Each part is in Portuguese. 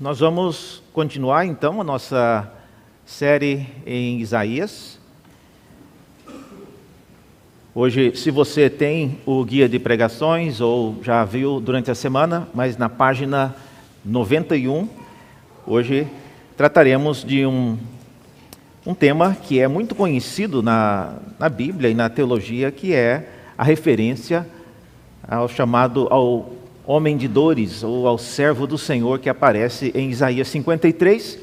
Nós vamos continuar então a nossa série em Isaías. Hoje, se você tem o guia de pregações ou já viu durante a semana, mas na página 91, hoje trataremos de um, um tema que é muito conhecido na, na Bíblia e na teologia, que é a referência ao chamado ao homem de dores ou ao servo do Senhor que aparece em Isaías 53,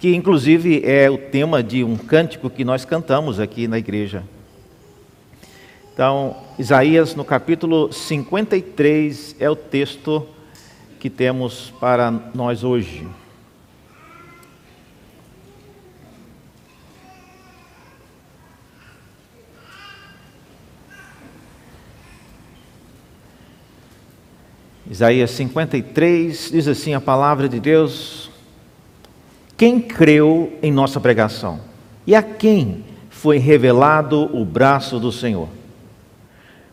que inclusive é o tema de um cântico que nós cantamos aqui na igreja. Então, Isaías no capítulo 53 é o texto que temos para nós hoje. Isaías 53 diz assim a palavra de Deus: Quem creu em nossa pregação? E a quem foi revelado o braço do Senhor?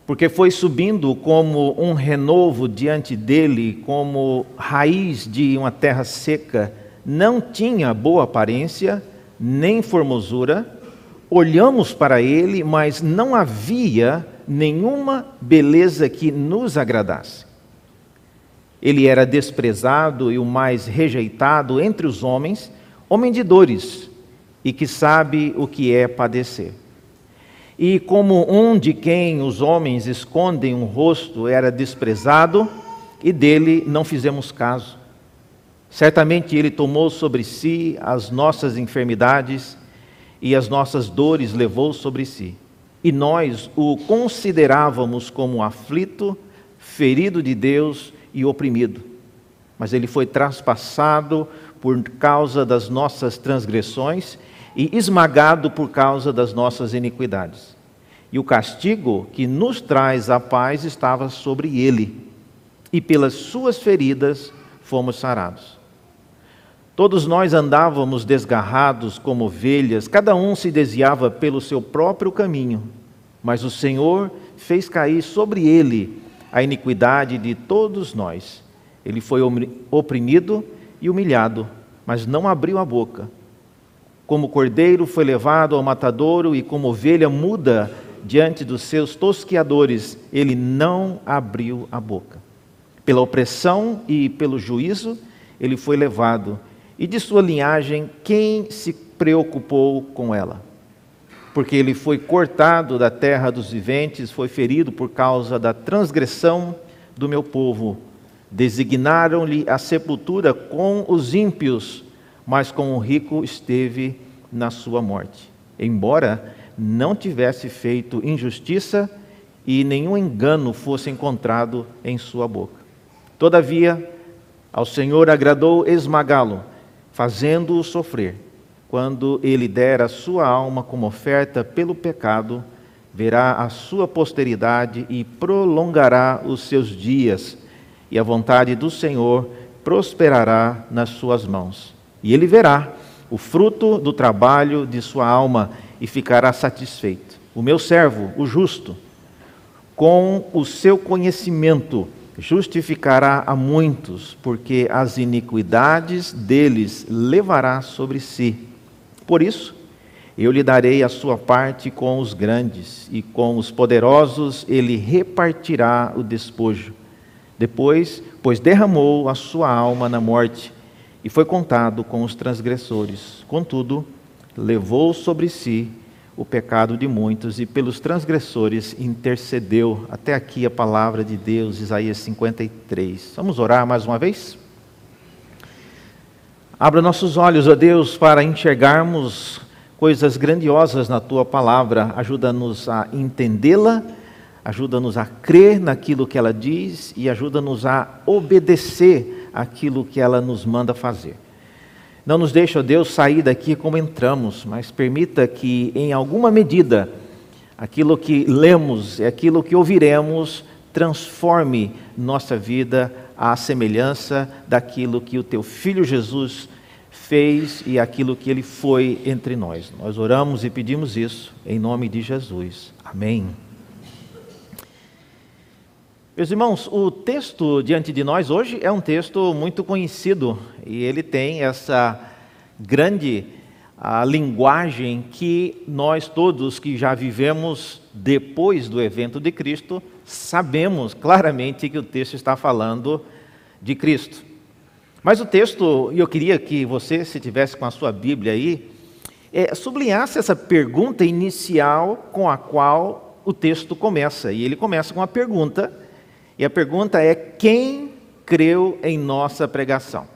Porque foi subindo como um renovo diante dele, como raiz de uma terra seca, não tinha boa aparência, nem formosura. Olhamos para ele, mas não havia nenhuma beleza que nos agradasse. Ele era desprezado e o mais rejeitado entre os homens, homem de dores e que sabe o que é padecer. E como um de quem os homens escondem um rosto era desprezado, e dele não fizemos caso. Certamente ele tomou sobre si as nossas enfermidades e as nossas dores levou sobre si. E nós o considerávamos como aflito, ferido de Deus e oprimido, mas ele foi traspassado por causa das nossas transgressões e esmagado por causa das nossas iniquidades. E o castigo que nos traz a paz estava sobre ele, e pelas suas feridas fomos sarados. Todos nós andávamos desgarrados como ovelhas, cada um se desviava pelo seu próprio caminho, mas o Senhor fez cair sobre ele a iniquidade de todos nós. Ele foi oprimido e humilhado, mas não abriu a boca. Como cordeiro foi levado ao matadouro e como ovelha muda diante dos seus tosquiadores, ele não abriu a boca. Pela opressão e pelo juízo, ele foi levado, e de sua linhagem, quem se preocupou com ela? Porque ele foi cortado da terra dos viventes, foi ferido por causa da transgressão do meu povo. Designaram-lhe a sepultura com os ímpios, mas com o rico esteve na sua morte. Embora não tivesse feito injustiça e nenhum engano fosse encontrado em sua boca. Todavia, ao Senhor agradou esmagá-lo, fazendo-o sofrer quando ele der a sua alma como oferta pelo pecado, verá a sua posteridade e prolongará os seus dias, e a vontade do Senhor prosperará nas suas mãos. E ele verá o fruto do trabalho de sua alma e ficará satisfeito. O meu servo, o justo, com o seu conhecimento, justificará a muitos, porque as iniquidades deles levará sobre si por isso, eu lhe darei a sua parte com os grandes, e com os poderosos ele repartirá o despojo. Depois, pois derramou a sua alma na morte, e foi contado com os transgressores. Contudo, levou sobre si o pecado de muitos, e pelos transgressores intercedeu. Até aqui a palavra de Deus, Isaías 53. Vamos orar mais uma vez? Abra nossos olhos, ó Deus, para enxergarmos coisas grandiosas na tua palavra. Ajuda-nos a entendê-la, ajuda-nos a crer naquilo que ela diz e ajuda-nos a obedecer aquilo que ela nos manda fazer. Não nos deixe, ó Deus, sair daqui como entramos, mas permita que, em alguma medida, aquilo que lemos e aquilo que ouviremos transforme nossa vida à semelhança daquilo que o teu filho Jesus fez e aquilo que ele foi entre nós. Nós oramos e pedimos isso em nome de Jesus. Amém. Meus irmãos, o texto diante de nós hoje é um texto muito conhecido e ele tem essa grande a linguagem que nós todos que já vivemos depois do evento de Cristo sabemos claramente que o texto está falando de Cristo. Mas o texto, e eu queria que você, se tivesse com a sua Bíblia aí, é, sublinhasse essa pergunta inicial com a qual o texto começa. E ele começa com uma pergunta e a pergunta é: quem creu em nossa pregação?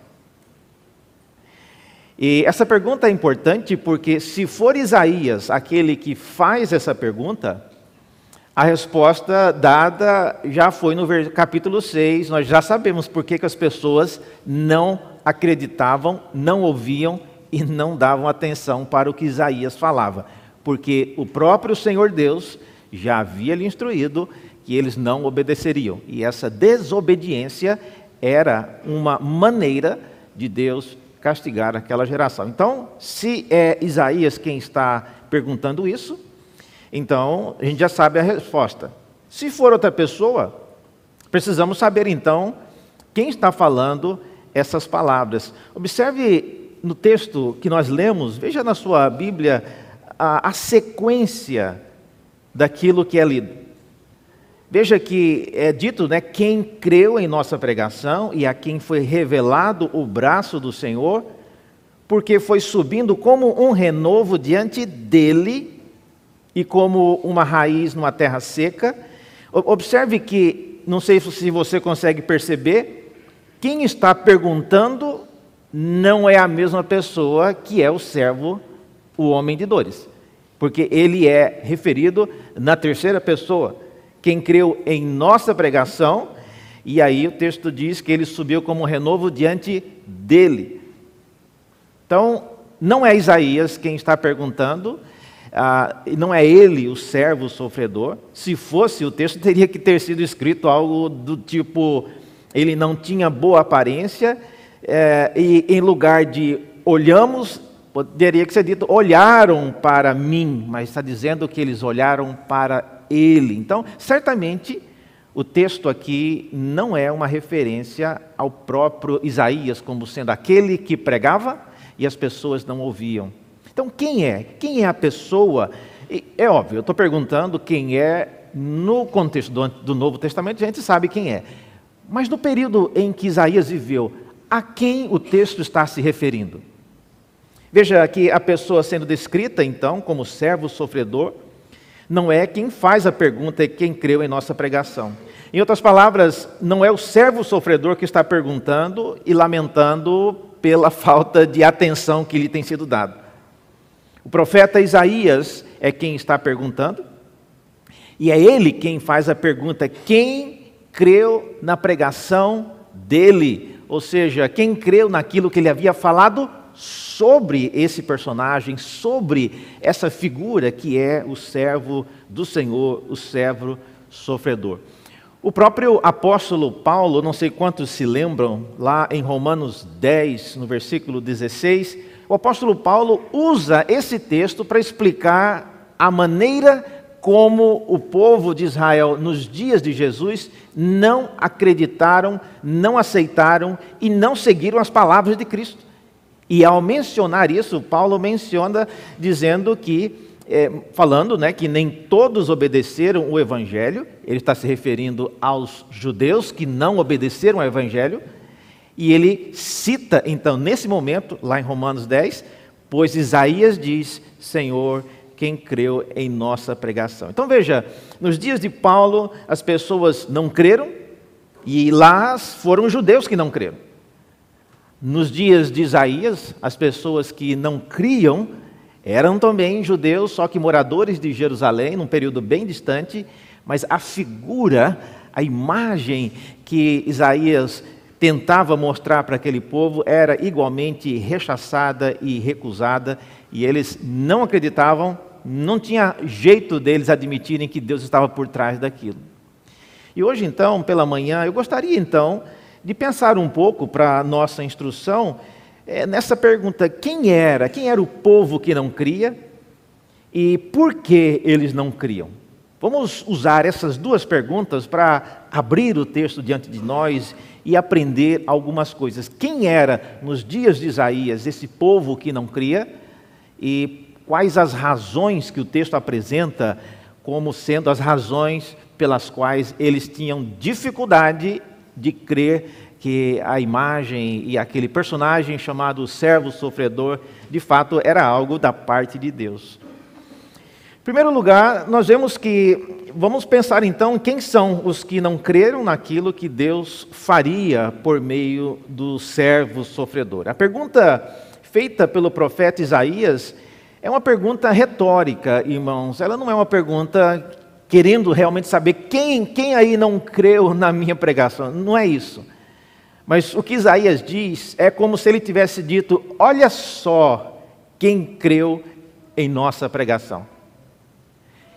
E essa pergunta é importante porque, se for Isaías aquele que faz essa pergunta, a resposta dada já foi no capítulo 6, nós já sabemos por que, que as pessoas não acreditavam, não ouviam e não davam atenção para o que Isaías falava, porque o próprio Senhor Deus já havia lhe instruído que eles não obedeceriam. E essa desobediência era uma maneira de Deus castigar aquela geração. Então, se é Isaías quem está perguntando isso, então a gente já sabe a resposta. Se for outra pessoa, precisamos saber então quem está falando essas palavras. Observe no texto que nós lemos, veja na sua Bíblia a, a sequência daquilo que é lido. Veja que é dito, né, quem creu em nossa pregação e a quem foi revelado o braço do Senhor, porque foi subindo como um renovo diante dele e como uma raiz numa terra seca. Observe que, não sei se você consegue perceber, quem está perguntando não é a mesma pessoa que é o servo, o homem de dores, porque ele é referido na terceira pessoa quem creu em nossa pregação, e aí o texto diz que ele subiu como renovo diante dele. Então, não é Isaías quem está perguntando, ah, não é ele o servo sofredor. Se fosse, o texto teria que ter sido escrito algo do tipo: ele não tinha boa aparência, é, e em lugar de olhamos, poderia que ser dito olharam para mim, mas está dizendo que eles olharam para ele. Então, certamente, o texto aqui não é uma referência ao próprio Isaías como sendo aquele que pregava e as pessoas não ouviam. Então, quem é? Quem é a pessoa? É óbvio, eu estou perguntando quem é no contexto do, do Novo Testamento, a gente sabe quem é. Mas no período em que Isaías viveu, a quem o texto está se referindo? Veja aqui a pessoa sendo descrita, então, como servo sofredor, não é quem faz a pergunta, é quem creu em nossa pregação. Em outras palavras, não é o servo sofredor que está perguntando e lamentando pela falta de atenção que lhe tem sido dada. O profeta Isaías é quem está perguntando, e é ele quem faz a pergunta: quem creu na pregação dele? Ou seja, quem creu naquilo que ele havia falado sobre esse personagem, sobre essa figura que é o servo do Senhor, o servo sofredor. O próprio apóstolo Paulo, não sei quantos se lembram, lá em Romanos 10, no versículo 16, o apóstolo Paulo usa esse texto para explicar a maneira como o povo de Israel, nos dias de Jesus, não acreditaram, não aceitaram e não seguiram as palavras de Cristo. E ao mencionar isso, Paulo menciona dizendo que, é, falando né, que nem todos obedeceram o Evangelho, ele está se referindo aos judeus que não obedeceram ao Evangelho, e ele cita, então, nesse momento, lá em Romanos 10, pois Isaías diz: Senhor, quem creu em nossa pregação. Então veja, nos dias de Paulo, as pessoas não creram, e lá foram os judeus que não creram. Nos dias de Isaías, as pessoas que não criam eram também judeus, só que moradores de Jerusalém, num período bem distante, mas a figura, a imagem que Isaías tentava mostrar para aquele povo era igualmente rechaçada e recusada, e eles não acreditavam, não tinha jeito deles admitirem que Deus estava por trás daquilo. E hoje, então, pela manhã, eu gostaria então de pensar um pouco para a nossa instrução é, nessa pergunta: quem era? Quem era o povo que não cria? E por que eles não criam? Vamos usar essas duas perguntas para abrir o texto diante de nós e aprender algumas coisas. Quem era, nos dias de Isaías, esse povo que não cria e quais as razões que o texto apresenta como sendo as razões pelas quais eles tinham dificuldade de crer que a imagem e aquele personagem chamado servo sofredor de fato era algo da parte de Deus. Primeiro lugar, nós vemos que, vamos pensar então, quem são os que não creram naquilo que Deus faria por meio do servo sofredor. A pergunta feita pelo profeta Isaías é uma pergunta retórica, irmãos. Ela não é uma pergunta querendo realmente saber quem, quem aí não creu na minha pregação. Não é isso. Mas o que Isaías diz é como se ele tivesse dito: olha só quem creu em nossa pregação.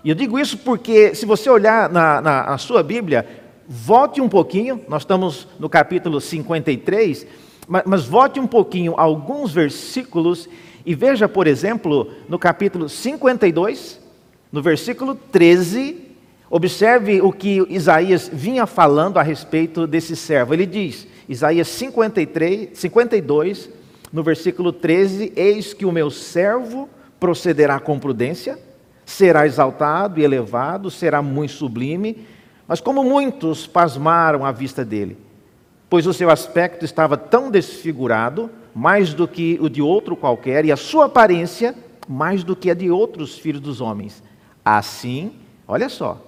E eu digo isso porque, se você olhar na, na, na sua Bíblia, volte um pouquinho, nós estamos no capítulo 53, mas, mas volte um pouquinho alguns versículos e veja, por exemplo, no capítulo 52, no versículo 13, observe o que Isaías vinha falando a respeito desse servo. Ele diz: Isaías 53, 52, no versículo 13: Eis que o meu servo procederá com prudência, será exaltado e elevado, será muito sublime, mas como muitos pasmaram à vista dele, pois o seu aspecto estava tão desfigurado, mais do que o de outro qualquer, e a sua aparência mais do que a de outros filhos dos homens. Assim, olha só,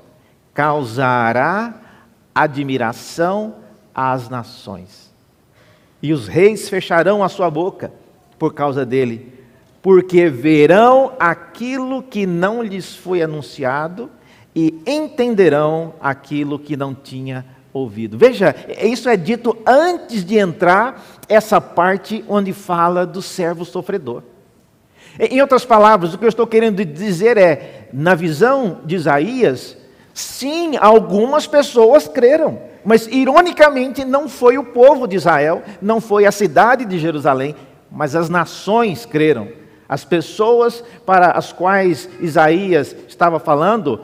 causará admiração às nações. E os reis fecharão a sua boca por causa dele, porque verão aquilo que não lhes foi anunciado e entenderão aquilo que não tinha ouvido. Veja, isso é dito antes de entrar essa parte onde fala do servo sofredor. Em outras palavras, o que eu estou querendo dizer é, na visão de Isaías, sim, algumas pessoas creram. Mas, ironicamente, não foi o povo de Israel, não foi a cidade de Jerusalém, mas as nações creram. As pessoas para as quais Isaías estava falando,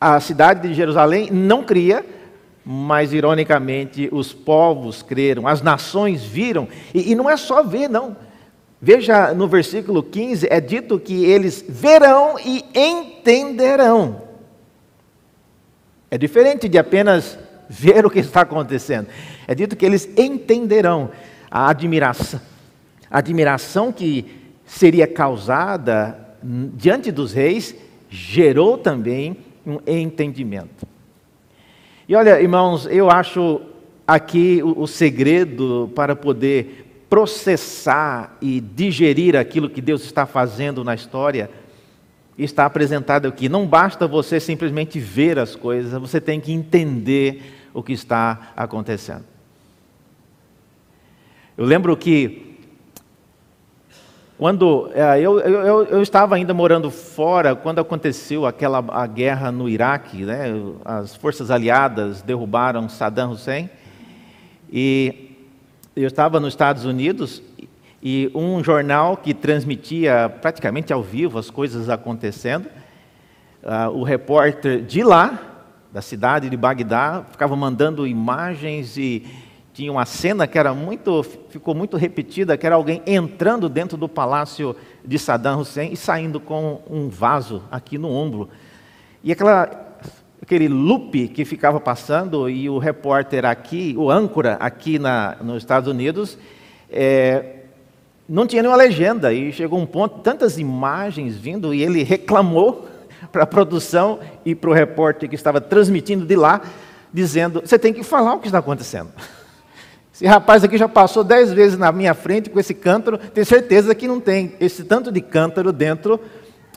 a cidade de Jerusalém não cria, mas ironicamente os povos creram, as nações viram, e, e, não é só ver, não. Veja no versículo 15: é dito que eles verão e entenderão. É diferente de apenas ver o que está acontecendo. É dito que eles entenderão a admiração, a admiração que seria causada diante dos reis, gerou também um entendimento. E olha, irmãos, eu acho aqui o, o segredo para poder processar e digerir aquilo que Deus está fazendo na história está apresentado aqui. Não basta você simplesmente ver as coisas, você tem que entender o que está acontecendo. Eu lembro que quando é, eu, eu, eu, estava ainda morando fora quando aconteceu aquela a guerra no Iraque, né? as forças aliadas derrubaram Saddam Hussein e eu estava nos Estados Unidos e um jornal que transmitia praticamente ao vivo as coisas acontecendo, uh, o repórter de lá da cidade de Bagdá, ficava mandando imagens e tinha uma cena que era muito, ficou muito repetida, que era alguém entrando dentro do palácio de Saddam Hussein e saindo com um vaso aqui no ombro. E aquela, aquele loop que ficava passando e o repórter aqui, o âncora aqui na, nos Estados Unidos, é, não tinha nenhuma legenda e chegou um ponto, tantas imagens vindo e ele reclamou para a produção e para o repórter que estava transmitindo de lá, dizendo: você tem que falar o que está acontecendo. Esse rapaz aqui já passou dez vezes na minha frente com esse cântaro, tenho certeza que não tem esse tanto de cântaro dentro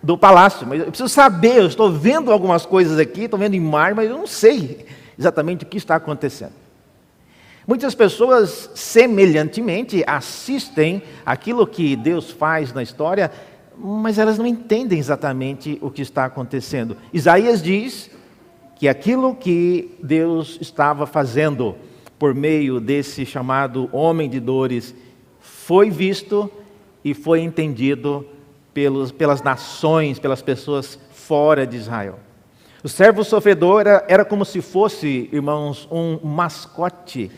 do palácio. Mas eu preciso saber, eu estou vendo algumas coisas aqui, estou vendo imagens, mas eu não sei exatamente o que está acontecendo. Muitas pessoas, semelhantemente, assistem aquilo que Deus faz na história mas elas não entendem exatamente o que está acontecendo. Isaías diz que aquilo que Deus estava fazendo por meio desse chamado homem de dores foi visto e foi entendido pelos, pelas nações, pelas pessoas fora de Israel. O servo sofredor era, era como se fosse, irmãos, um mascote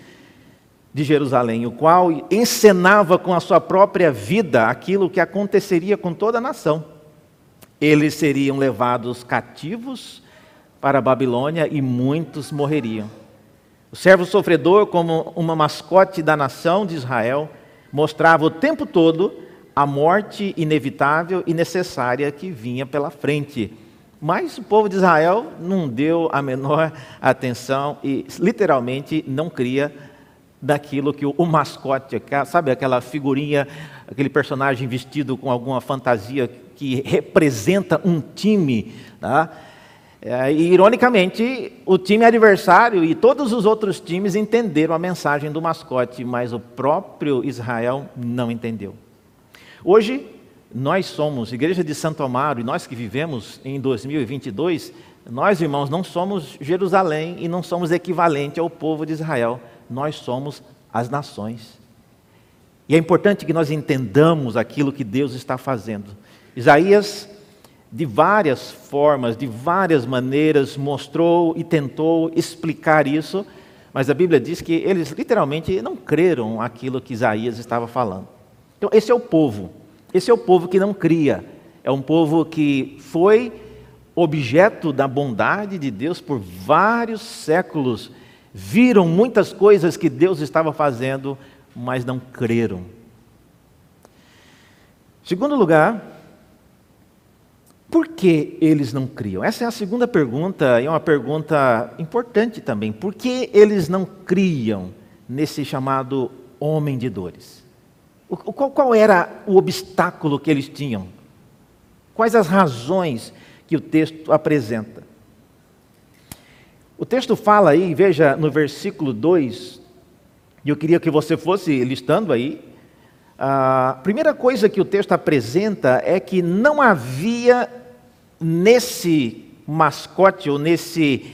de Jerusalém, o qual encenava com a sua própria vida aquilo que aconteceria com toda a nação. Eles seriam levados cativos para a Babilônia e muitos morreriam. O servo sofredor, como uma mascote da nação de Israel, mostrava o tempo todo a morte inevitável e necessária que vinha pela frente. Mas o povo de Israel não deu a menor atenção e literalmente não cria daquilo que o, mascote, sabe aquela figurinha, aquele personagem vestido com alguma fantasia que representa um time, tá? É, e, ironicamente, o time adversário e todos os outros times entenderam a mensagem do mascote, mas o próprio Israel não entendeu. Hoje, nós somos Igreja de Santo Amaro e nós que vivemos em 2022, nós, irmãos, não somos Jerusalém e não somos equivalente ao povo de Israel, nós somos as nações. E é importante que nós entendamos aquilo que Deus está fazendo. Isaías de várias formas, de várias maneiras, mostrou e tentou explicar isso, mas a Bíblia diz que eles literalmente não creram aquilo que Isaías estava falando. Então, esse é o povo, esse é o povo que não cria, é um povo que foi objeto da bondade de Deus por vários séculos, viram muitas coisas que Deus estava fazendo, mas não creram. Segundo lugar, por que eles não criam? Essa é a segunda pergunta, e é uma pergunta importante também. Por que eles não criam nesse chamado homem de dores? Qual, qual era o obstáculo que eles tinham? Quais as razões que o texto apresenta? O texto fala aí, veja no versículo 2, e eu queria que você fosse listando aí. A primeira coisa que o texto apresenta é que não havia nesse mascote ou nesse,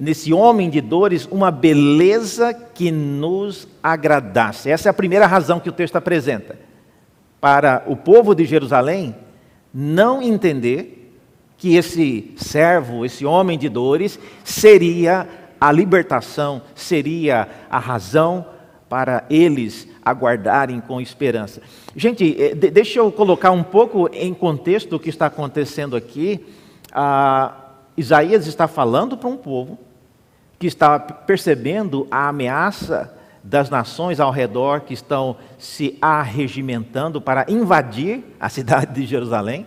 nesse homem de dores uma beleza que nos agradasse. Essa é a primeira razão que o texto apresenta. Para o povo de Jerusalém não entender que esse servo, esse homem de dores, seria a libertação, seria a razão para eles aguardarem com esperança. Gente, eh, deixa eu colocar um pouco em contexto o que está acontecendo aqui ah, Isaías está falando para um povo que está percebendo a ameaça das nações ao redor que estão se arregimentando para invadir a cidade de Jerusalém,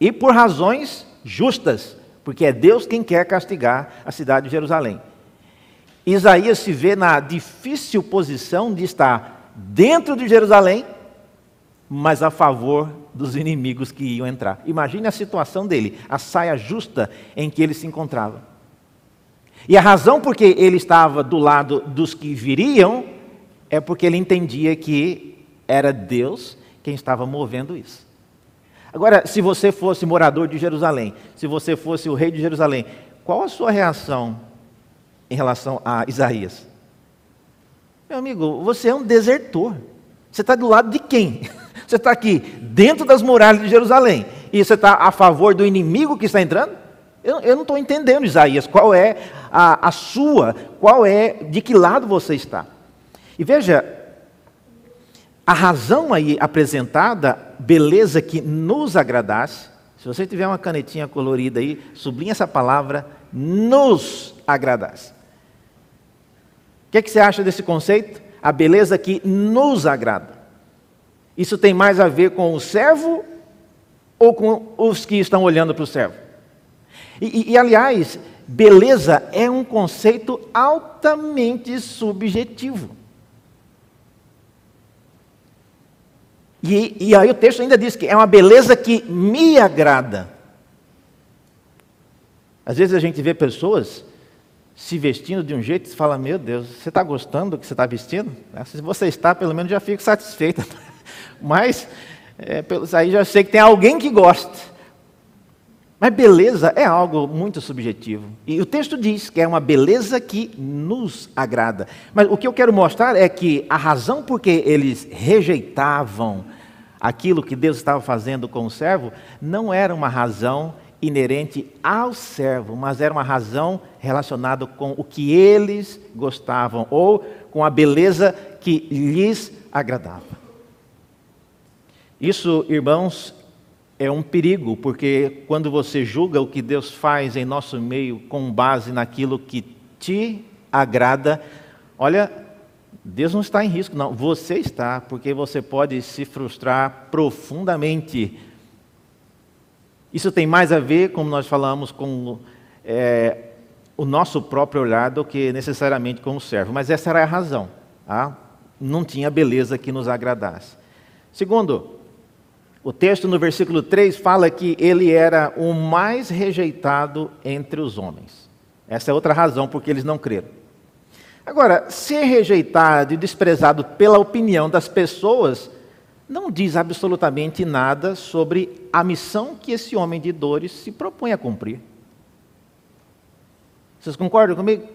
e por razões justas, porque é Deus quem quer castigar a cidade de Jerusalém. Isaías se vê na difícil posição de estar dentro de Jerusalém, mas a favor dos inimigos que iam entrar. Imagine a situação dele, a saia justa em que ele se encontrava. E a razão por que ele estava do lado dos que viriam é porque ele entendia que era Deus quem estava movendo isso. Agora, se você fosse morador de Jerusalém, se você fosse o rei de Jerusalém, qual a sua reação em relação a Isaías? Meu amigo, você é um desertor. Você está do lado de quem? Você está aqui dentro das muralhas de Jerusalém e você está a favor do inimigo que está entrando? Eu, eu não estou entendendo, Isaías, qual é a, a sua, qual é, de que lado você está. E veja, a razão aí apresentada, beleza que nos agradasse, se você tiver uma canetinha colorida aí, sublinha essa palavra, nos agradasse. O que, é que você acha desse conceito? A beleza que nos agrada. Isso tem mais a ver com o servo ou com os que estão olhando para o servo? E, e, e, aliás, beleza é um conceito altamente subjetivo. E, e aí o texto ainda diz que é uma beleza que me agrada. Às vezes a gente vê pessoas se vestindo de um jeito e fala: Meu Deus, você está gostando do que você está vestindo? Se você está, pelo menos já fico satisfeito. Mas é, aí já sei que tem alguém que gosta. Mas beleza é algo muito subjetivo. E o texto diz que é uma beleza que nos agrada. Mas o que eu quero mostrar é que a razão por que eles rejeitavam aquilo que Deus estava fazendo com o servo não era uma razão inerente ao servo, mas era uma razão relacionada com o que eles gostavam ou com a beleza que lhes agradava. Isso, irmãos, é um perigo, porque quando você julga o que Deus faz em nosso meio com base naquilo que te agrada, olha, Deus não está em risco, não, você está, porque você pode se frustrar profundamente. Isso tem mais a ver, como nós falamos, com é, o nosso próprio olhar do que necessariamente com o servo, mas essa era a razão. Tá? Não tinha beleza que nos agradasse. Segundo, o texto no versículo 3 fala que ele era o mais rejeitado entre os homens. Essa é outra razão porque eles não creram. Agora, ser rejeitado e desprezado pela opinião das pessoas não diz absolutamente nada sobre a missão que esse homem de dores se propõe a cumprir. Vocês concordam comigo?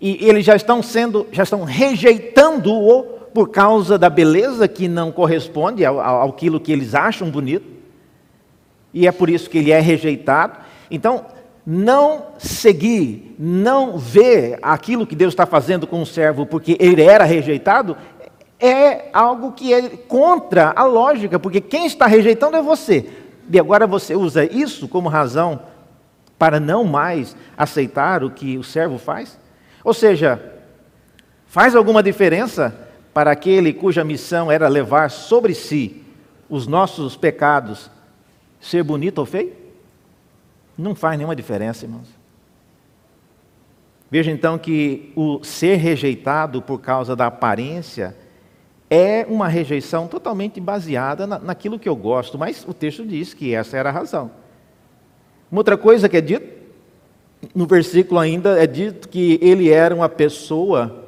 E eles já estão sendo, já estão rejeitando-o por causa da beleza que não corresponde ao, ao, aquilo que eles acham bonito. E é por isso que ele é rejeitado. Então, não seguir, não ver aquilo que Deus está fazendo com o servo porque ele era rejeitado, é algo que é contra a lógica, porque quem está rejeitando é você. E agora você usa isso como razão para não mais aceitar o que o servo faz? Ou seja, faz alguma diferença para aquele cuja missão era levar sobre si os nossos pecados, ser bonito ou feio? Não faz nenhuma diferença, irmãos. Veja então que o ser rejeitado por causa da aparência é uma rejeição totalmente baseada na, naquilo que eu gosto, mas o texto diz que essa era a razão. Uma outra coisa que é dito, no versículo ainda, é dito que ele era uma pessoa,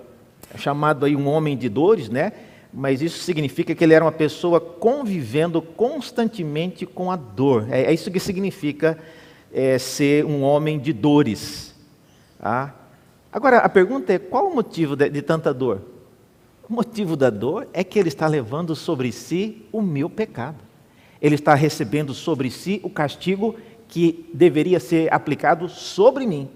chamado aí um homem de dores, né? Mas isso significa que ele era uma pessoa convivendo constantemente com a dor. É, é isso que significa é, ser um homem de dores. Tá? Agora, a pergunta é: qual o motivo de, de tanta dor? O motivo da dor é que ele está levando sobre si o meu pecado. Ele está recebendo sobre si o castigo que deveria ser aplicado sobre mim.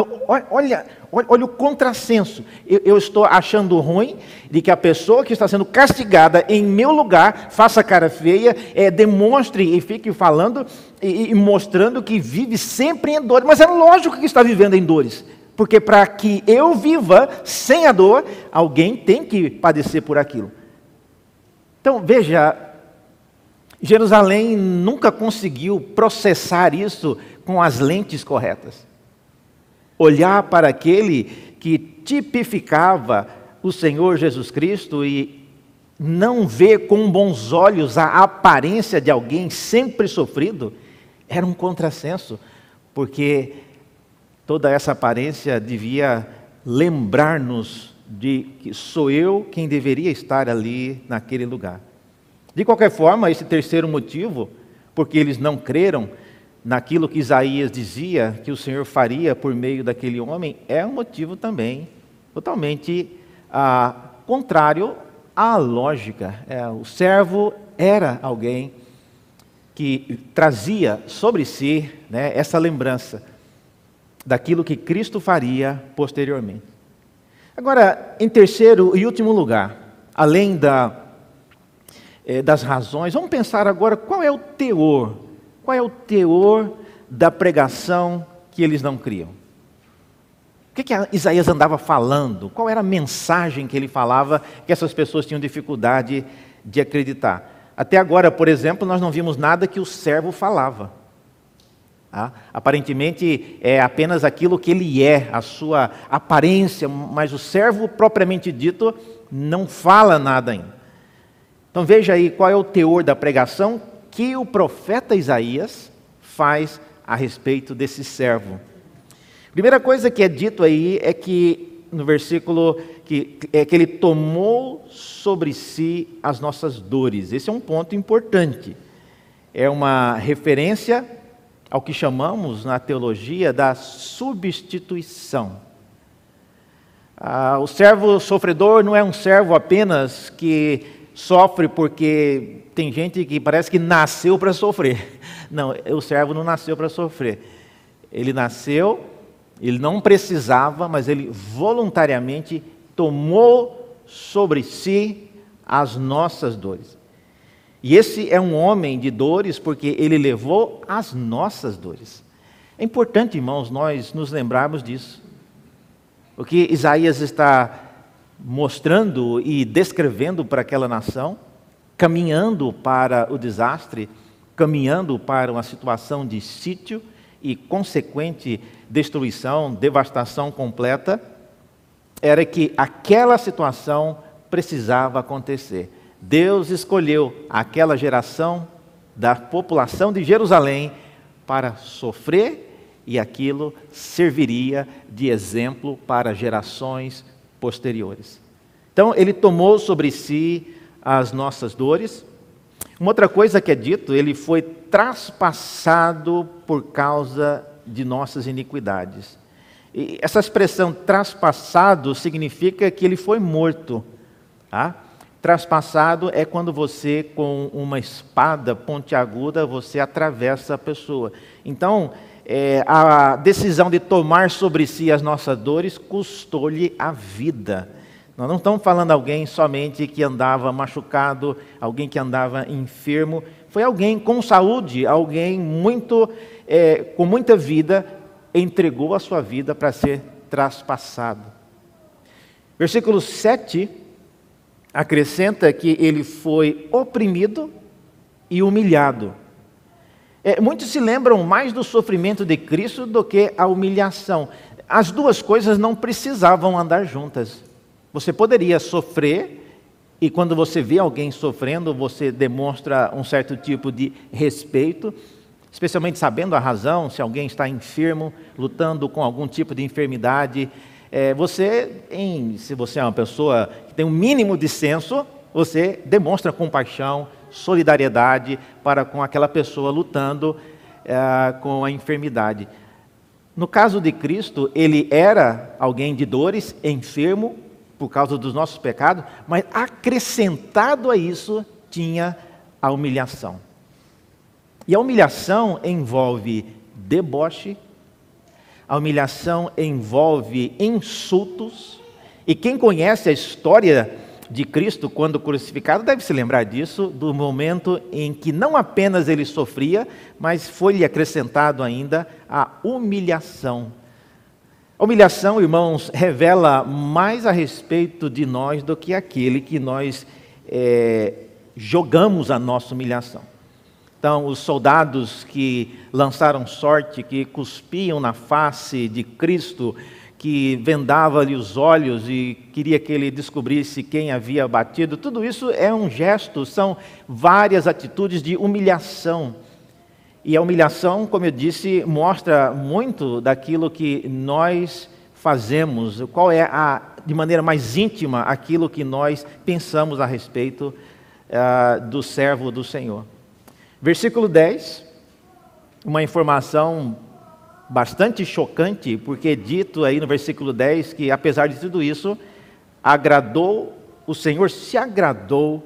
Então, olha, olha, olha o contrassenso. Eu, eu, estou achando ruim de que a pessoa que está sendo castigada em meu lugar faça cara feia, é, demonstre e fique falando e, e mostrando que vive sempre em dores. Mas é lógico que está vivendo em dores. Porque para que eu viva sem a dor, alguém tem que padecer por aquilo. Então, veja, Jerusalém nunca conseguiu processar isso com as lentes corretas olhar para aquele que tipificava o Senhor Jesus Cristo e não ver com bons olhos a aparência de alguém sempre sofrido, era um contrassenso, porque toda essa aparência devia lembrar-nos de que sou eu quem deveria estar ali naquele lugar. De qualquer forma, esse terceiro motivo, porque eles não creram, naquilo que Isaías dizia que o Senhor faria por meio daquele homem, é um motivo também totalmente ah, contrário à lógica. É, o servo era alguém que trazia sobre si né, essa lembrança daquilo que Cristo faria posteriormente. Agora, em terceiro e último lugar, além da, eh, das razões, vamos pensar agora qual é o teor qual é o teor da pregação que eles não criam? O que, que Isaías andava falando? Qual era a mensagem que ele falava que essas pessoas tinham dificuldade de acreditar? Até agora, por exemplo, nós não vimos nada que o servo falava. Ah, aparentemente é apenas aquilo que ele é, a sua aparência, mas o servo propriamente dito não fala nada ainda. Então veja aí qual é o teor da pregação que o profeta Isaías faz a respeito desse servo. Primeira coisa que é dito aí é que no versículo que é que ele tomou sobre si as nossas dores. Esse é um ponto importante. É uma referência ao que chamamos na teologia da substituição. Ah, o servo sofredor não é um servo apenas que sofre porque tem gente que parece que nasceu para sofrer. Não, o servo não nasceu para sofrer. Ele nasceu, ele não precisava, mas ele voluntariamente tomou sobre si as nossas dores. E esse é um homem de dores porque ele levou as nossas dores. É importante, irmãos, nós nos lembrarmos disso. O que Isaías está mostrando e descrevendo para aquela nação, caminhando para o desastre, caminhando para uma situação de sítio e consequente destruição, devastação completa, era que aquela situação precisava acontecer. Deus escolheu aquela geração da população de Jerusalém para sofrer e aquilo serviria de exemplo para gerações posteriores. Então, ele tomou sobre si as nossas dores. Uma outra coisa que é dito, ele foi traspassado por causa de nossas iniquidades. E essa expressão traspassado significa que ele foi morto. Tá? Traspassado é quando você, com uma espada pontiaguda, você atravessa a pessoa. Então, é, a decisão de tomar sobre si as nossas dores custou-lhe a vida. Nós não estamos falando alguém somente que andava machucado, alguém que andava enfermo. Foi alguém com saúde, alguém muito é, com muita vida, entregou a sua vida para ser traspassado. Versículo 7 acrescenta que ele foi oprimido e humilhado. É, muitos se lembram mais do sofrimento de Cristo do que a humilhação. As duas coisas não precisavam andar juntas. Você poderia sofrer, e quando você vê alguém sofrendo, você demonstra um certo tipo de respeito, especialmente sabendo a razão, se alguém está enfermo, lutando com algum tipo de enfermidade. É, você, em, se você é uma pessoa que tem um mínimo de senso, você demonstra compaixão, solidariedade para com aquela pessoa lutando é, com a enfermidade. No caso de Cristo, ele era alguém de dores, enfermo por causa dos nossos pecados, mas acrescentado a isso tinha a humilhação. E a humilhação envolve deboche, a humilhação envolve insultos, e quem conhece a história de Cristo quando crucificado deve se lembrar disso, do momento em que não apenas ele sofria, mas foi-lhe acrescentado ainda a humilhação. A humilhação, irmãos, revela mais a respeito de nós do que aquele que nós é, jogamos a nossa humilhação. Então, os soldados que lançaram sorte, que cuspiam na face de Cristo, que vendava-lhe os olhos e queria que ele descobrisse quem havia batido. Tudo isso é um gesto, são várias atitudes de humilhação. E a humilhação, como eu disse, mostra muito daquilo que nós fazemos, qual é a, de maneira mais íntima aquilo que nós pensamos a respeito uh, do servo do Senhor. Versículo 10, uma informação bastante chocante, porque é dito aí no versículo 10 que, apesar de tudo isso, agradou, o Senhor se agradou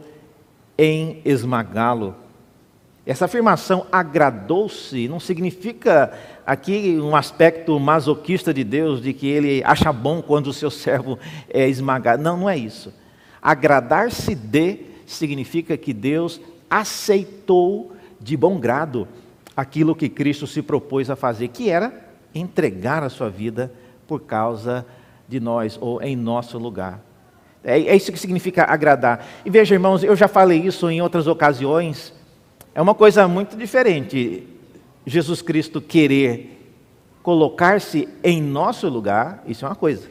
em esmagá-lo. Essa afirmação agradou-se não significa aqui um aspecto masoquista de Deus, de que ele acha bom quando o seu servo é esmagado. Não, não é isso. Agradar-se de significa que Deus aceitou de bom grado aquilo que Cristo se propôs a fazer, que era entregar a sua vida por causa de nós ou em nosso lugar. É, é isso que significa agradar. E veja, irmãos, eu já falei isso em outras ocasiões. É uma coisa muito diferente Jesus Cristo querer colocar-se em nosso lugar, isso é uma coisa.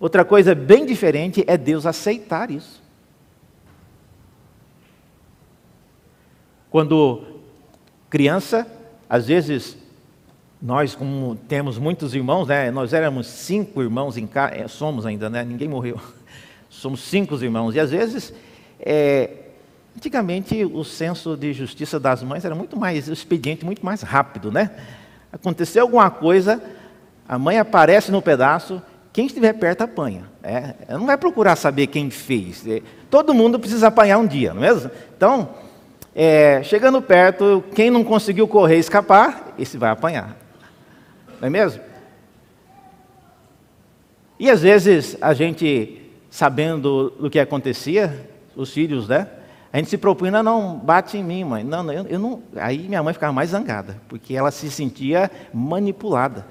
Outra coisa bem diferente é Deus aceitar isso. Quando criança, às vezes nós, como temos muitos irmãos, né, nós éramos cinco irmãos em casa, é, somos ainda, né, ninguém morreu. Somos cinco irmãos. E às vezes, é, antigamente, o senso de justiça das mães era muito mais, o expediente muito mais rápido, né? Aconteceu alguma coisa, a mãe aparece no pedaço, quem estiver perto apanha. É, não vai procurar saber quem fez. É, todo mundo precisa apanhar um dia, não é mesmo? Então, é, chegando perto, quem não conseguiu correr e escapar, esse vai apanhar. Não é mesmo? E às vezes a gente, sabendo do que acontecia, os filhos, né? A gente se propunha, não, bate em mim, mãe. Não, não, eu, eu não. Aí minha mãe ficava mais zangada, porque ela se sentia manipulada.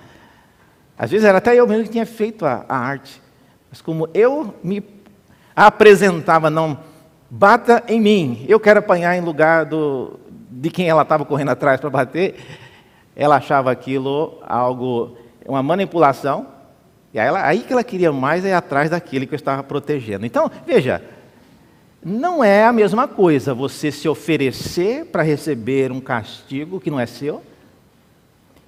Às vezes era até eu mesmo que tinha feito a, a arte. Mas como eu me apresentava, não, bata em mim, eu quero apanhar em lugar do, de quem ela estava correndo atrás para bater, ela achava aquilo algo, uma manipulação, e aí, ela, aí que ela queria mais é atrás daquele que eu estava protegendo. Então, veja, não é a mesma coisa você se oferecer para receber um castigo que não é seu,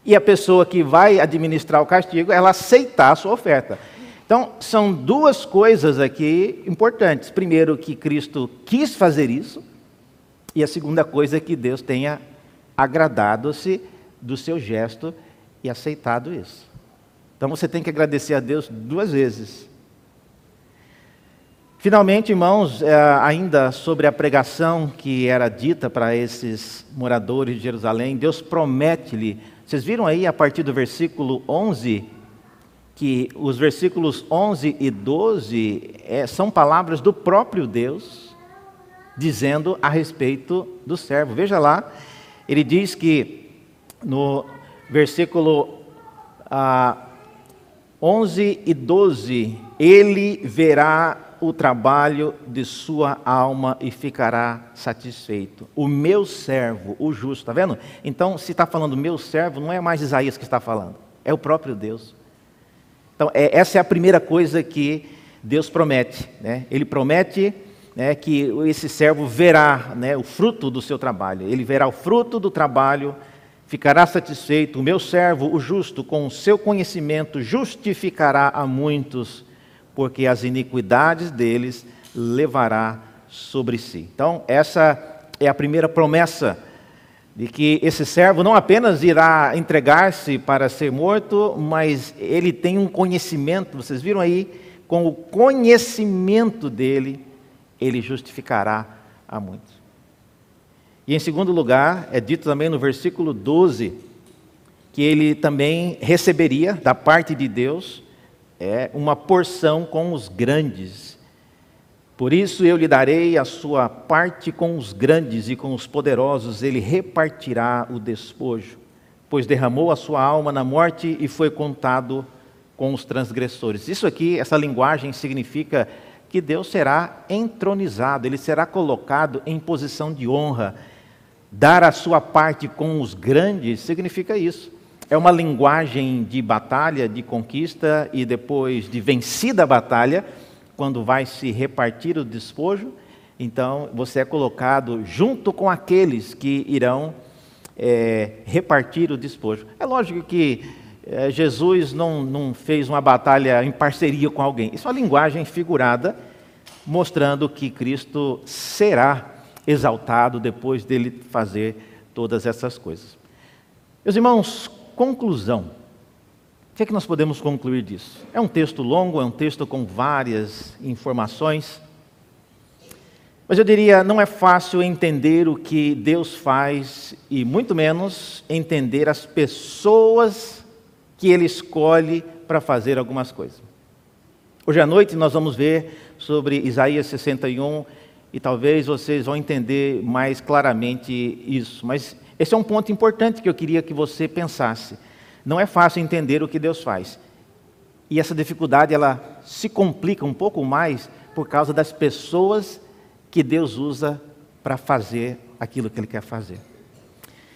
e a pessoa que vai administrar o castigo, ela aceitar a sua oferta. Então, são duas coisas aqui importantes. Primeiro, que Cristo quis fazer isso, e a segunda coisa é que Deus tenha agradado-se do seu gesto e aceitado isso. Então, você tem que agradecer a Deus duas vezes. Finalmente, irmãos, é, ainda sobre a pregação que era dita para esses moradores de Jerusalém, Deus promete-lhe. Vocês viram aí a partir do versículo 11 que os versículos 11 e 12 é, são palavras do próprio Deus dizendo a respeito do servo. Veja lá, ele diz que no versículo ah, 11 e 12, ele verá o trabalho de sua alma e ficará satisfeito. O meu servo, o justo, está vendo? Então, se está falando meu servo, não é mais Isaías que está falando, é o próprio Deus. Então, é, essa é a primeira coisa que Deus promete. Né? Ele promete né, que esse servo verá né, o fruto do seu trabalho, ele verá o fruto do trabalho ficará satisfeito. O meu servo, o justo, com o seu conhecimento, justificará a muitos porque as iniquidades deles levará sobre si. Então, essa é a primeira promessa de que esse servo não apenas irá entregar-se para ser morto, mas ele tem um conhecimento, vocês viram aí, com o conhecimento dele, ele justificará a muitos. E em segundo lugar, é dito também no versículo 12, que ele também receberia da parte de Deus é uma porção com os grandes. Por isso eu lhe darei a sua parte com os grandes e com os poderosos, ele repartirá o despojo, pois derramou a sua alma na morte e foi contado com os transgressores. Isso aqui, essa linguagem significa que Deus será entronizado, ele será colocado em posição de honra. Dar a sua parte com os grandes significa isso é uma linguagem de batalha, de conquista e depois de vencida a batalha, quando vai se repartir o despojo, então você é colocado junto com aqueles que irão é, repartir o despojo. É lógico que é, Jesus não, não fez uma batalha em parceria com alguém, isso é uma linguagem figurada, mostrando que Cristo será exaltado depois dele fazer todas essas coisas. Meus irmãos, conclusão. Que é que nós podemos concluir disso? É um texto longo, é um texto com várias informações. Mas eu diria, não é fácil entender o que Deus faz e muito menos entender as pessoas que Ele escolhe para fazer algumas coisas. Hoje à noite nós vamos ver sobre Isaías 61 e talvez vocês vão entender mais claramente isso. Mas esse é um ponto importante que eu queria que você pensasse. Não é fácil entender o que Deus faz. E essa dificuldade ela se complica um pouco mais por causa das pessoas que Deus usa para fazer aquilo que ele quer fazer.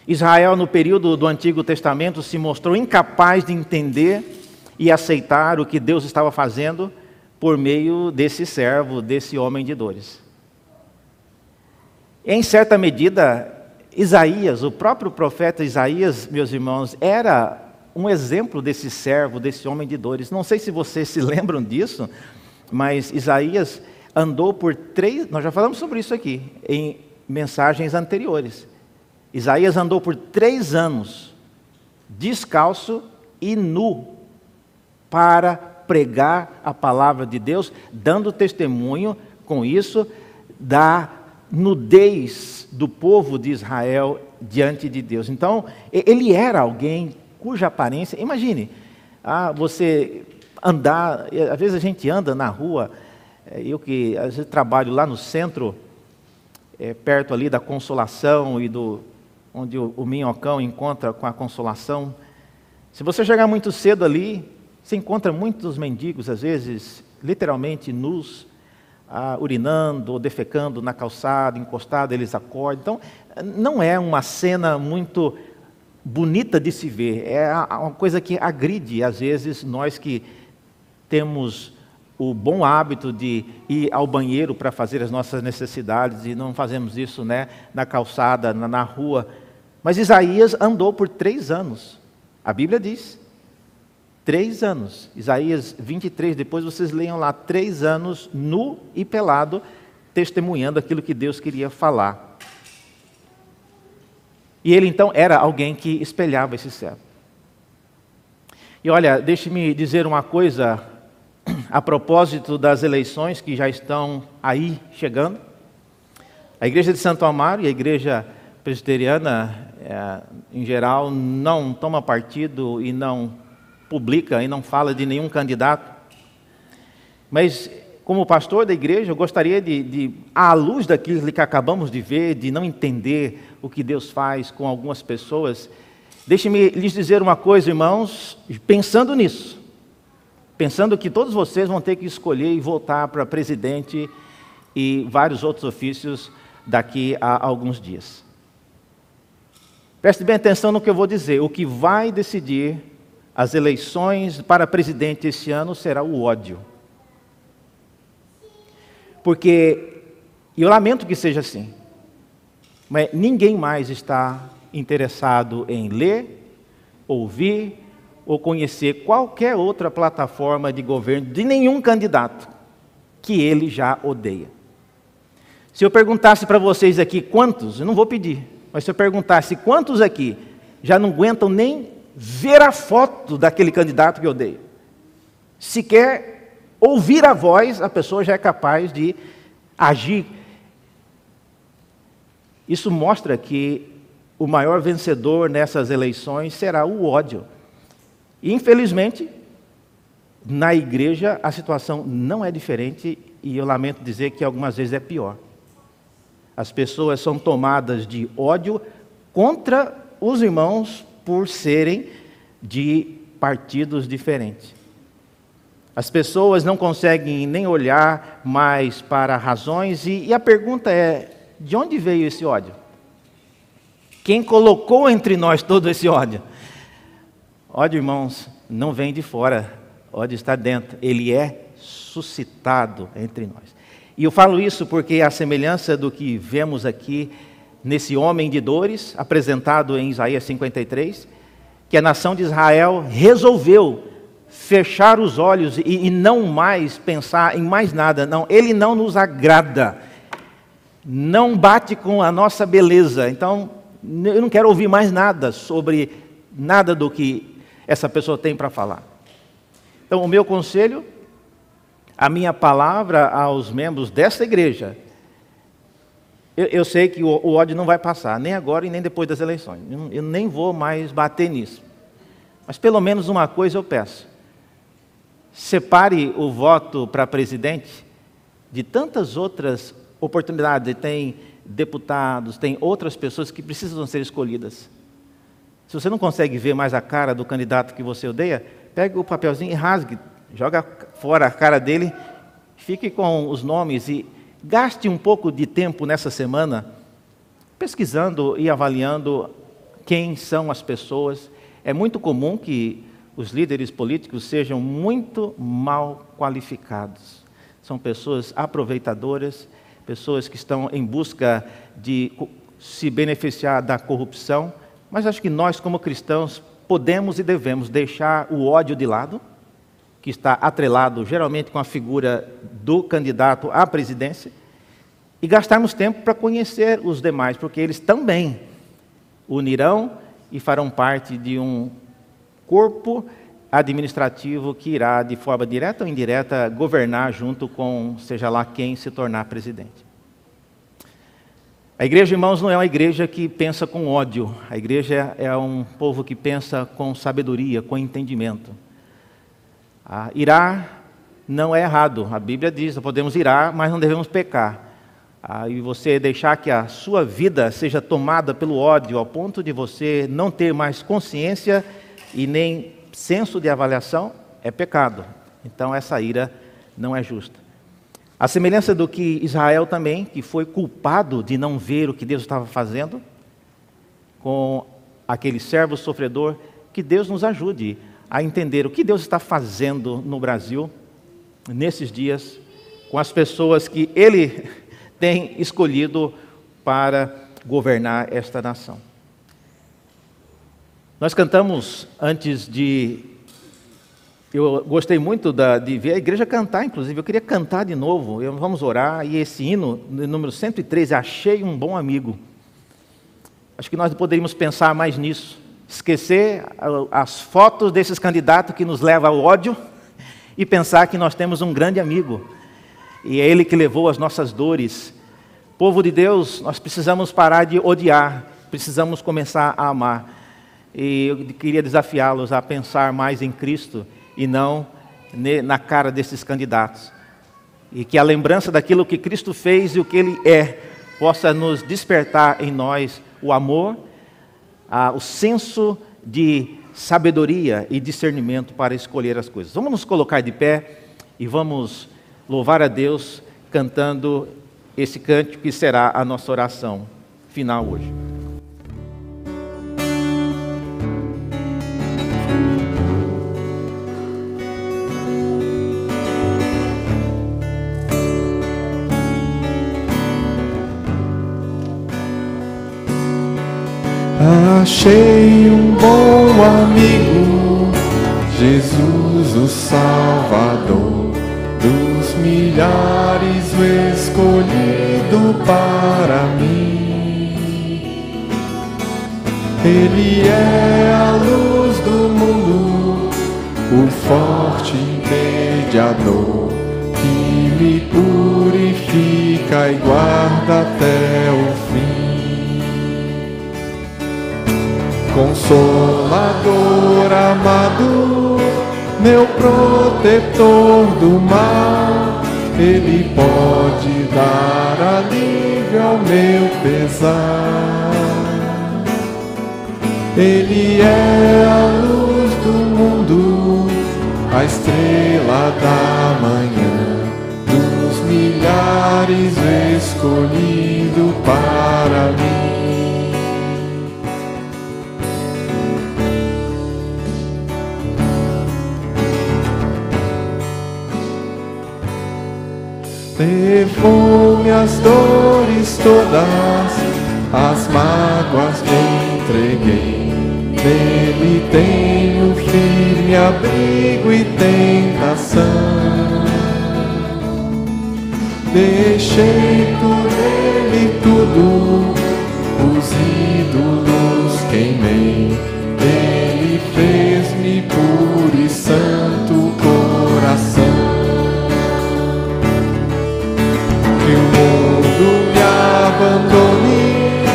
Israel, no período do Antigo Testamento, se mostrou incapaz de entender e aceitar o que Deus estava fazendo por meio desse servo, desse homem de dores. Em certa medida, Isaías, o próprio profeta Isaías, meus irmãos, era um exemplo desse servo, desse homem de dores. Não sei se vocês se lembram disso, mas Isaías andou por três. Nós já falamos sobre isso aqui em mensagens anteriores. Isaías andou por três anos descalço e nu para pregar a palavra de Deus, dando testemunho com isso da nudez do povo de Israel diante de Deus. Então, ele era alguém cuja aparência, imagine, ah, você andar, às vezes a gente anda na rua, é, eu que às vezes trabalho lá no centro, é, perto ali da Consolação e do onde o, o Minhocão encontra com a Consolação. Se você chegar muito cedo ali, você encontra muitos mendigos, às vezes, literalmente nus, ah, urinando ou defecando na calçada, encostado, eles acordam. Então, não é uma cena muito bonita de se ver, é uma coisa que agride, às vezes, nós que temos o bom hábito de ir ao banheiro para fazer as nossas necessidades e não fazemos isso né, na calçada, na, na rua. Mas Isaías andou por três anos. A Bíblia diz. Três anos. Isaías 23, depois vocês leiam lá, três anos nu e pelado, testemunhando aquilo que Deus queria falar. E ele então era alguém que espelhava esse céu. E olha, deixe-me dizer uma coisa a propósito das eleições que já estão aí chegando. A igreja de Santo Amaro e a igreja presbiteriana, é, em geral, não toma partido e não publica e não fala de nenhum candidato. Mas, como pastor da igreja, eu gostaria de, de, à luz daquilo que acabamos de ver, de não entender o que Deus faz com algumas pessoas, deixe-me lhes dizer uma coisa, irmãos, pensando nisso pensando que todos vocês vão ter que escolher e voltar para presidente e vários outros ofícios daqui a alguns dias. Preste bem atenção no que eu vou dizer. O que vai decidir as eleições para presidente esse ano será o ódio. Porque, eu lamento que seja assim, mas ninguém mais está interessado em ler, ouvir, ou conhecer qualquer outra plataforma de governo de nenhum candidato que ele já odeia. Se eu perguntasse para vocês aqui quantos, eu não vou pedir, mas se eu perguntasse quantos aqui já não aguentam nem ver a foto daquele candidato que odeia, sequer ouvir a voz, a pessoa já é capaz de agir. Isso mostra que o maior vencedor nessas eleições será o ódio. Infelizmente, na igreja a situação não é diferente e eu lamento dizer que algumas vezes é pior. As pessoas são tomadas de ódio contra os irmãos por serem de partidos diferentes. As pessoas não conseguem nem olhar mais para razões, e, e, a pergunta é: de onde veio esse ódio? Quem colocou entre nós todo esse ódio? Ódio, irmãos, não vem de fora, ódio está dentro. Ele é suscitado entre nós. E eu falo isso porque a semelhança do que vemos aqui nesse homem de dores, apresentado em Isaías 53, que a nação de Israel resolveu fechar os olhos e, e não mais pensar em mais nada. Não, ele não nos agrada. Não bate com a nossa beleza. Então, eu não quero ouvir mais nada sobre nada do que essa pessoa tem para falar. Então, o meu conselho, a minha palavra aos membros dessa igreja, eu, eu sei que o, o, ódio não vai passar, nem agora e nem depois das eleições. Eu, eu nem vou mais bater nisso. Mas pelo menos uma coisa eu peço: separe o voto para presidente de tantas outras oportunidades. Tem deputados, tem outras pessoas que precisam ser escolhidas. Se você não consegue ver mais a cara do candidato que você odeia, pegue o papelzinho e rasgue, joga fora a cara dele, fique com os nomes e gaste um pouco de tempo nessa semana pesquisando e avaliando quem são as pessoas. É muito comum que os líderes políticos sejam muito mal qualificados. São pessoas aproveitadoras, pessoas que estão em busca de se beneficiar da corrupção mas acho que nós, como cristãos, podemos e devemos deixar o ódio de lado, que está atrelado geralmente com a figura do candidato à presidência, e gastarmos tempo para conhecer os demais, porque eles também unirão e farão parte de um corpo administrativo que irá, de forma direta ou indireta, governar junto com seja lá quem se tornar presidente. A igreja, irmãos, não é uma igreja que pensa com ódio. A igreja é um povo que pensa com sabedoria, com entendimento. Ah, irar não é errado. A Bíblia diz: podemos irar, mas não devemos pecar. Ah, e você deixar que a sua vida seja tomada pelo ódio, ao ponto de você não ter mais consciência e nem senso de avaliação, é pecado. Então essa ira não é justa. A semelhança do que Israel também, que foi culpado de não ver o que Deus estava fazendo, com aquele servo sofredor, que Deus nos ajude a entender o que Deus está fazendo no Brasil nesses dias, com as pessoas que Ele tem escolhido para governar esta nação. Nós cantamos antes de. Eu gostei muito da, de ver a igreja cantar, inclusive. Eu queria cantar de novo. Eu, vamos orar. E esse hino, número 113, Achei um Bom Amigo. Acho que nós poderíamos pensar mais nisso. Esquecer as fotos desses candidatos que nos levam ao ódio e pensar que nós temos um grande amigo. E é Ele que levou as nossas dores. Povo de Deus, nós precisamos parar de odiar, precisamos começar a amar. E eu queria desafiá-los a pensar mais em Cristo e não na cara desses candidatos. E que a lembrança daquilo que Cristo fez e o que Ele é possa nos despertar em nós o amor, o senso de sabedoria e discernimento para escolher as coisas. Vamos nos colocar de pé e vamos louvar a Deus cantando esse cântico que será a nossa oração final hoje. Achei um bom amigo, Jesus o Salvador, dos milhares o escolhido para mim. Ele é a luz do mundo, o forte mediador que me purifica e guarda até o Consolador amado, meu protetor do mal, Ele pode dar alívio ao meu pesar. Ele é a luz do mundo, a estrela da manhã, dos milhares escolhido para mim. Levou-me as dores todas, as mágoas me entreguei. Nele tenho firme abrigo e tentação. Deixei por ele tudo, os ídolos queimei. Ele fez-me puro e santo abandone,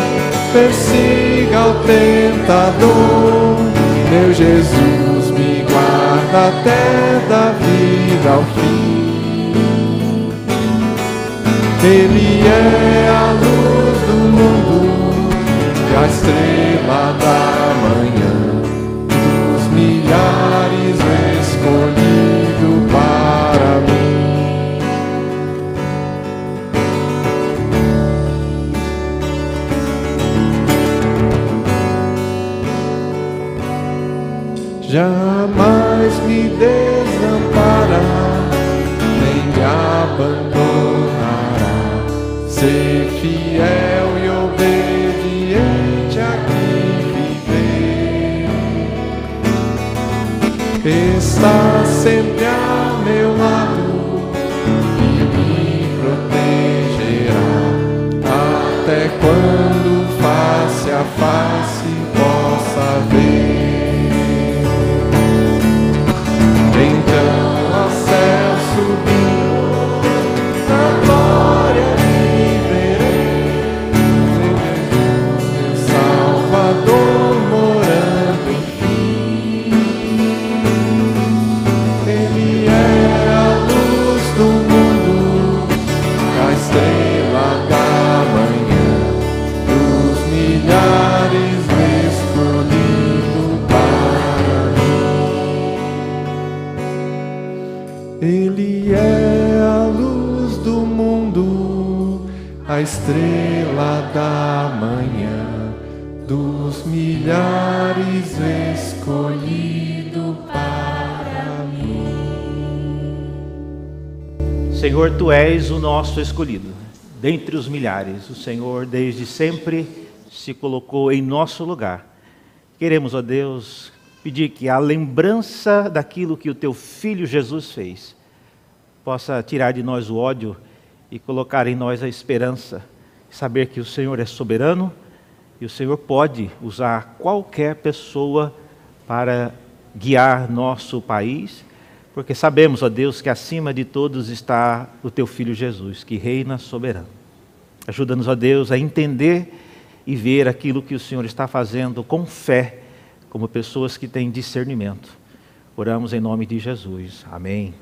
persiga o tentador. Meu Jesus me guarda até da vida ao fim. Ele é a luz do mundo e a estrela da manhã, dos milhares escolhido Jean. Tu és o nosso escolhido, dentre os milhares. O Senhor, desde sempre, se colocou em nosso lugar. Queremos, ó Deus, pedir que a lembrança daquilo que o teu filho Jesus fez possa tirar de nós o ódio e colocar em nós a esperança, saber que o Senhor é soberano e o Senhor pode usar qualquer pessoa para guiar nosso país, porque sabemos, ó Deus, que acima de todos está o teu filho Jesus, que reina soberano. Ajuda-nos, ó Deus, a entender e ver aquilo que o Senhor está fazendo com fé, como pessoas que têm discernimento. Oramos em nome de Jesus. Amém.